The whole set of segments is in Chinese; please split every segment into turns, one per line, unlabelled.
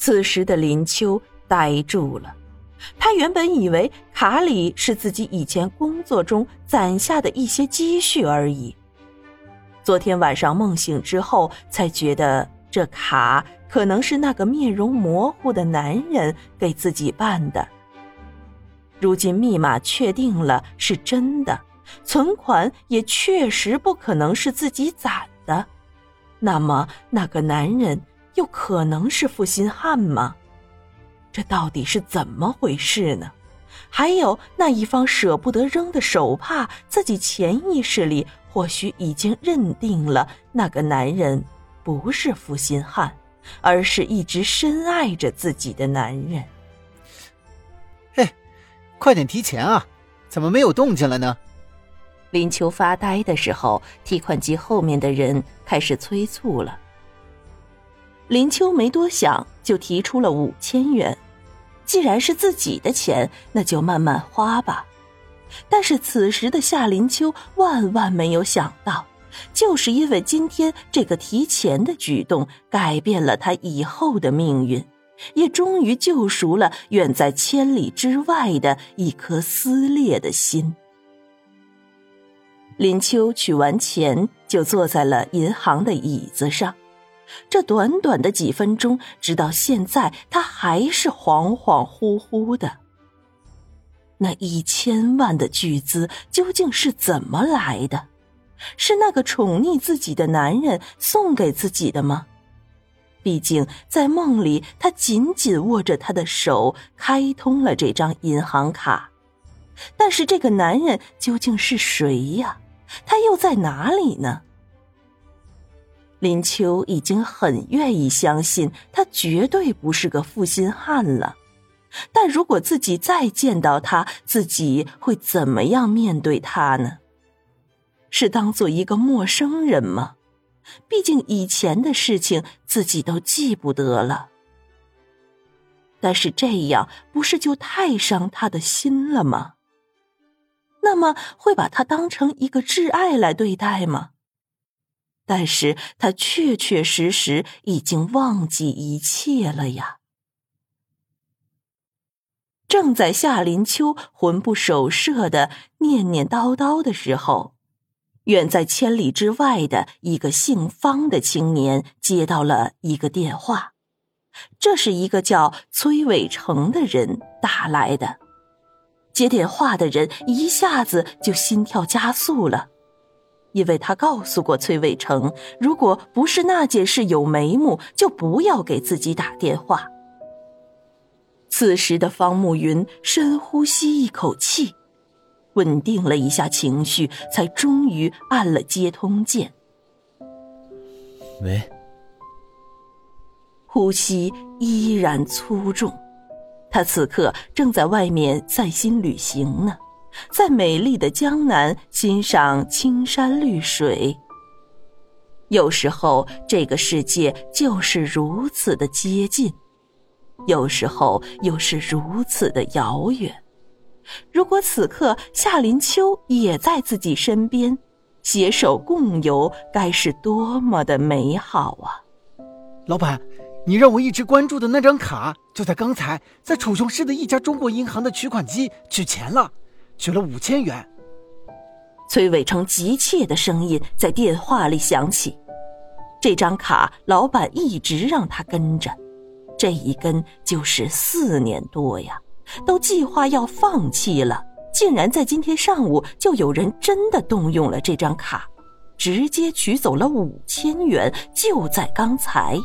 此时的林秋呆住了。他原本以为卡里是自己以前工作中攒下的一些积蓄而已。昨天晚上梦醒之后，才觉得这卡可能是那个面容模糊的男人给自己办的。如今密码确定了是真的，存款也确实不可能是自己攒的，那么那个男人又可能是负心汉吗？这到底是怎么回事呢？还有那一方舍不得扔的手帕，自己潜意识里或许已经认定了那个男人不是负心汉，而是一直深爱着自己的男人。
哎，快点提钱啊！怎么没有动静了呢？
林秋发呆的时候，提款机后面的人开始催促了。林秋没多想，就提出了五千元。既然是自己的钱，那就慢慢花吧。但是此时的夏林秋万万没有想到，就是因为今天这个提钱的举动，改变了他以后的命运，也终于救赎了远在千里之外的一颗撕裂的心。林秋取完钱，就坐在了银行的椅子上。这短短的几分钟，直到现在，他还是恍恍惚惚的。那一千万的巨资究竟是怎么来的？是那个宠溺自己的男人送给自己的吗？毕竟在梦里，他紧紧握着他的手，开通了这张银行卡。但是这个男人究竟是谁呀？他又在哪里呢？林秋已经很愿意相信他绝对不是个负心汉了，但如果自己再见到他，自己会怎么样面对他呢？是当做一个陌生人吗？毕竟以前的事情自己都记不得了。但是这样不是就太伤他的心了吗？那么会把他当成一个挚爱来对待吗？但是他确确实实已经忘记一切了呀！正在夏林秋魂不守舍的念念叨叨的时候，远在千里之外的一个姓方的青年接到了一个电话，这是一个叫崔伟成的人打来的。接电话的人一下子就心跳加速了。因为他告诉过崔伟成，如果不是那件事有眉目，就不要给自己打电话。此时的方慕云深呼吸一口气，稳定了一下情绪，才终于按了接通键。
喂，
呼吸依然粗重，他此刻正在外面散心旅行呢。在美丽的江南欣赏青山绿水。有时候，这个世界就是如此的接近；有时候，又是如此的遥远。如果此刻夏林秋也在自己身边，携手共游，该是多么的美好啊！
老板，你让我一直关注的那张卡，就在刚才在楚雄市的一家中国银行的取款机取钱了。取了五千元。
崔伟成急切的声音在电话里响起。这张卡，老板一直让他跟着，这一跟就是四年多呀，都计划要放弃了，竟然在今天上午就有人真的动用了这张卡，直接取走了五千元，就在刚才。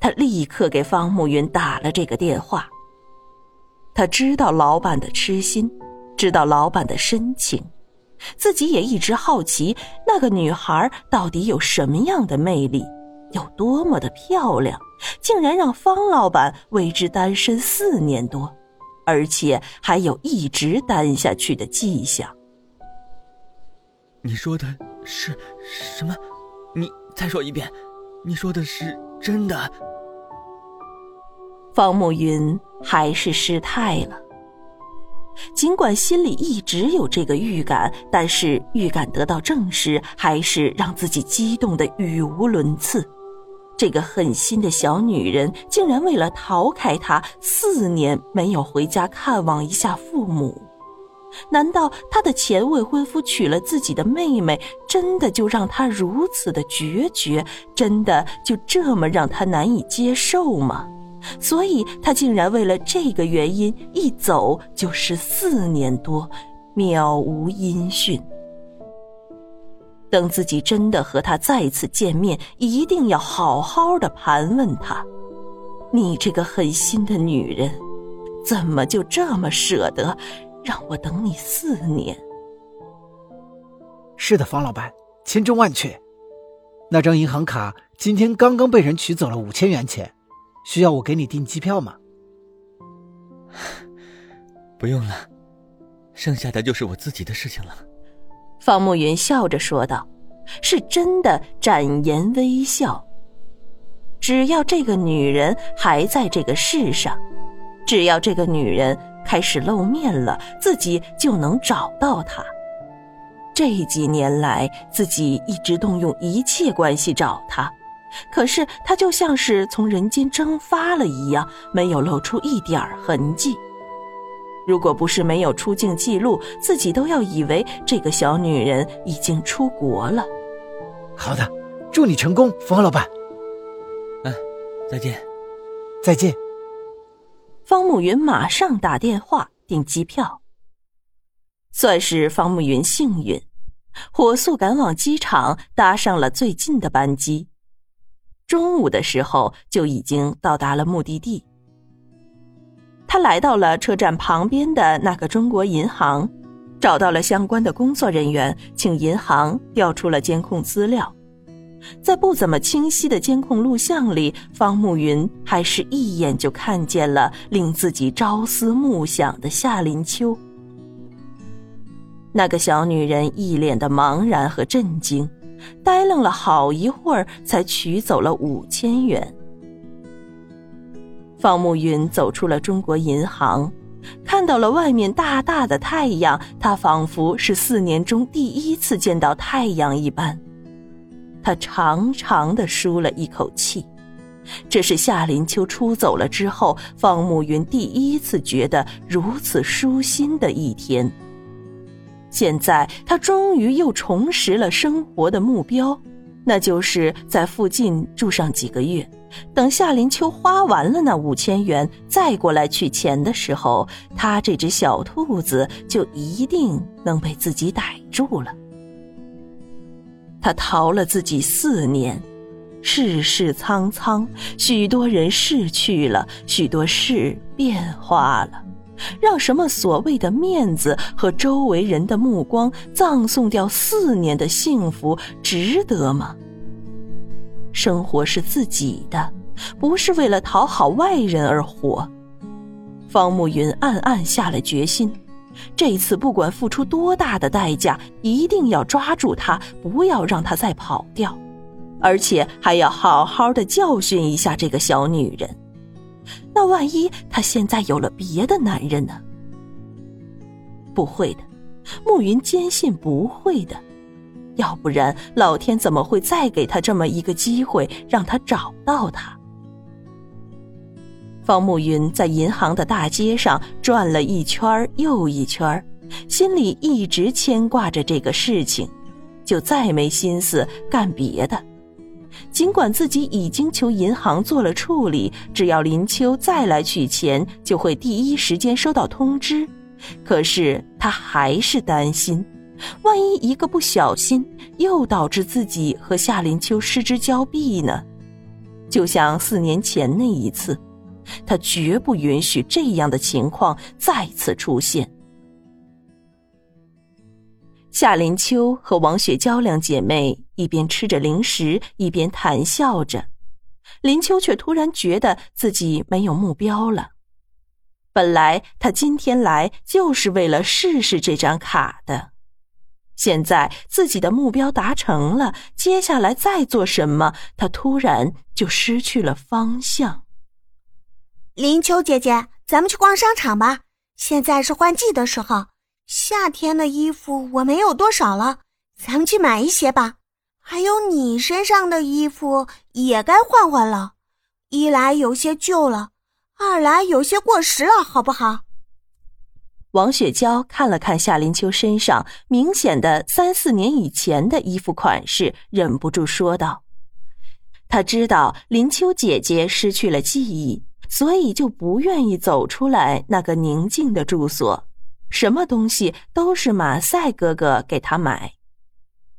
他立刻给方慕云打了这个电话。他知道老板的痴心。知道老板的深情，自己也一直好奇那个女孩到底有什么样的魅力，有多么的漂亮，竟然让方老板为之单身四年多，而且还有一直单下去的迹象。
你说的是什么？你再说一遍，你说的是真的？
方慕云还是失态了。尽管心里一直有这个预感，但是预感得到证实，还是让自己激动的语无伦次。这个狠心的小女人竟然为了逃开他，四年没有回家看望一下父母。难道他的前未婚夫娶了自己的妹妹，真的就让他如此的决绝？真的就这么让他难以接受吗？所以，他竟然为了这个原因一走就是四年多，渺无音讯。等自己真的和他再次见面，一定要好好的盘问他：你这个狠心的女人，怎么就这么舍得让我等你四年？
是的，方老板，千真万确。那张银行卡今天刚刚被人取走了五千元钱，需要我给你订机票吗？
不用了，剩下的就是我自己的事情了。
方慕云笑着说道：“是真的，展颜微笑。只要这个女人还在这个世上，只要这个女人开始露面了，自己就能找到她。这几年来，自己一直动用一切关系找她，可是她就像是从人间蒸发了一样，没有露出一点痕迹。”如果不是没有出境记录，自己都要以为这个小女人已经出国了。
好的，祝你成功，方老板。
嗯，再见，
再见。
方慕云马上打电话订机票，算是方慕云幸运，火速赶往机场，搭上了最近的班机。中午的时候就已经到达了目的地。他来到了车站旁边的那个中国银行，找到了相关的工作人员，请银行调出了监控资料。在不怎么清晰的监控录像里，方慕云还是一眼就看见了令自己朝思暮想的夏林秋。那个小女人一脸的茫然和震惊，呆愣了好一会儿，才取走了五千元。方慕云走出了中国银行，看到了外面大大的太阳，他仿佛是四年中第一次见到太阳一般。他长长的舒了一口气，这是夏林秋出走了之后，方慕云第一次觉得如此舒心的一天。现在他终于又重拾了生活的目标，那就是在附近住上几个月。等夏林秋花完了那五千元，再过来取钱的时候，他这只小兔子就一定能被自己逮住了。他逃了自己四年，世事苍苍，许多人逝去了，许多事变化了，让什么所谓的面子和周围人的目光葬送掉四年的幸福，值得吗？生活是自己的，不是为了讨好外人而活。方慕云暗暗下了决心，这次不管付出多大的代价，一定要抓住他，不要让他再跑掉，而且还要好好的教训一下这个小女人。那万一他现在有了别的男人呢？不会的，慕云坚信不会的。要不然，老天怎么会再给他这么一个机会，让他找到他？方慕云在银行的大街上转了一圈又一圈，心里一直牵挂着这个事情，就再没心思干别的。尽管自己已经求银行做了处理，只要林秋再来取钱，就会第一时间收到通知，可是他还是担心。万一一个不小心，又导致自己和夏林秋失之交臂呢？就像四年前那一次，他绝不允许这样的情况再次出现。夏林秋和王雪娇两姐妹一边吃着零食，一边谈笑着。林秋却突然觉得自己没有目标了。本来他今天来就是为了试试这张卡的。现在自己的目标达成了，接下来再做什么，他突然就失去了方向。
林秋姐姐，咱们去逛商场吧。现在是换季的时候，夏天的衣服我没有多少了，咱们去买一些吧。还有你身上的衣服也该换换了。一来有些旧了，二来有些过时了，好不好？
王雪娇看了看夏林秋身上明显的三四年以前的衣服款式，忍不住说道：“她知道林秋姐姐失去了记忆，所以就不愿意走出来那个宁静的住所。”什么东西都是马赛哥哥给他买，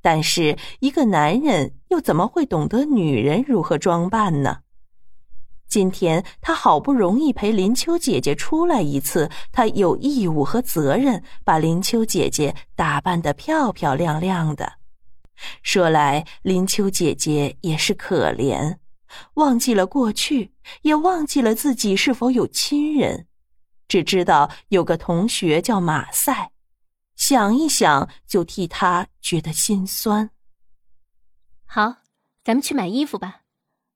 但是一个男人又怎么会懂得女人如何装扮呢？今天他好不容易陪林秋姐姐出来一次，他有义务和责任把林秋姐姐打扮得漂漂亮亮的。说来，林秋姐姐也是可怜，忘记了过去，也忘记了自己是否有亲人。只知道有个同学叫马赛，想一想就替他觉得心酸。
好，咱们去买衣服吧。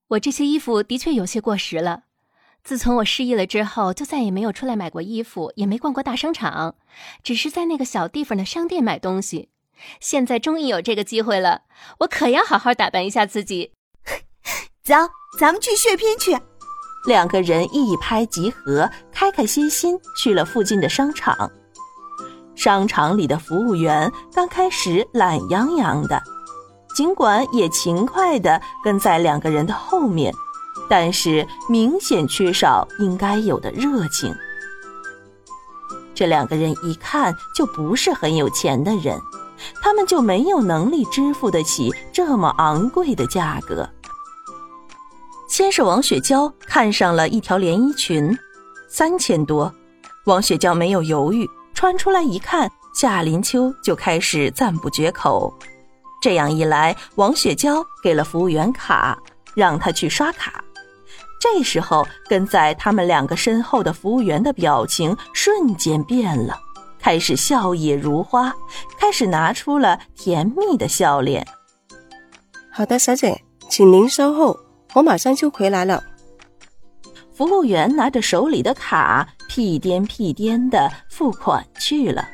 我这些衣服的确有些过时了。自从我失忆了之后，就再也没有出来买过衣服，也没逛过大商场，只是在那个小地方的商店买东西。现在终于有这个机会了，我可要好好打扮一下自己。
走，咱们去血拼去。
两个人一拍即合，开开心心去了附近的商场。商场里的服务员刚开始懒洋洋的，尽管也勤快的跟在两个人的后面，但是明显缺少应该有的热情。这两个人一看就不是很有钱的人，他们就没有能力支付得起这么昂贵的价格。先是王雪娇看上了一条连衣裙，三千多。王雪娇没有犹豫，穿出来一看，夏林秋就开始赞不绝口。这样一来，王雪娇给了服务员卡，让他去刷卡。这时候，跟在他们两个身后的服务员的表情瞬间变了，开始笑靥如花，开始拿出了甜蜜的笑脸。
好的，小姐，请您稍后。我马上就回来了。
服务员拿着手里的卡，屁颠屁颠的付款去了。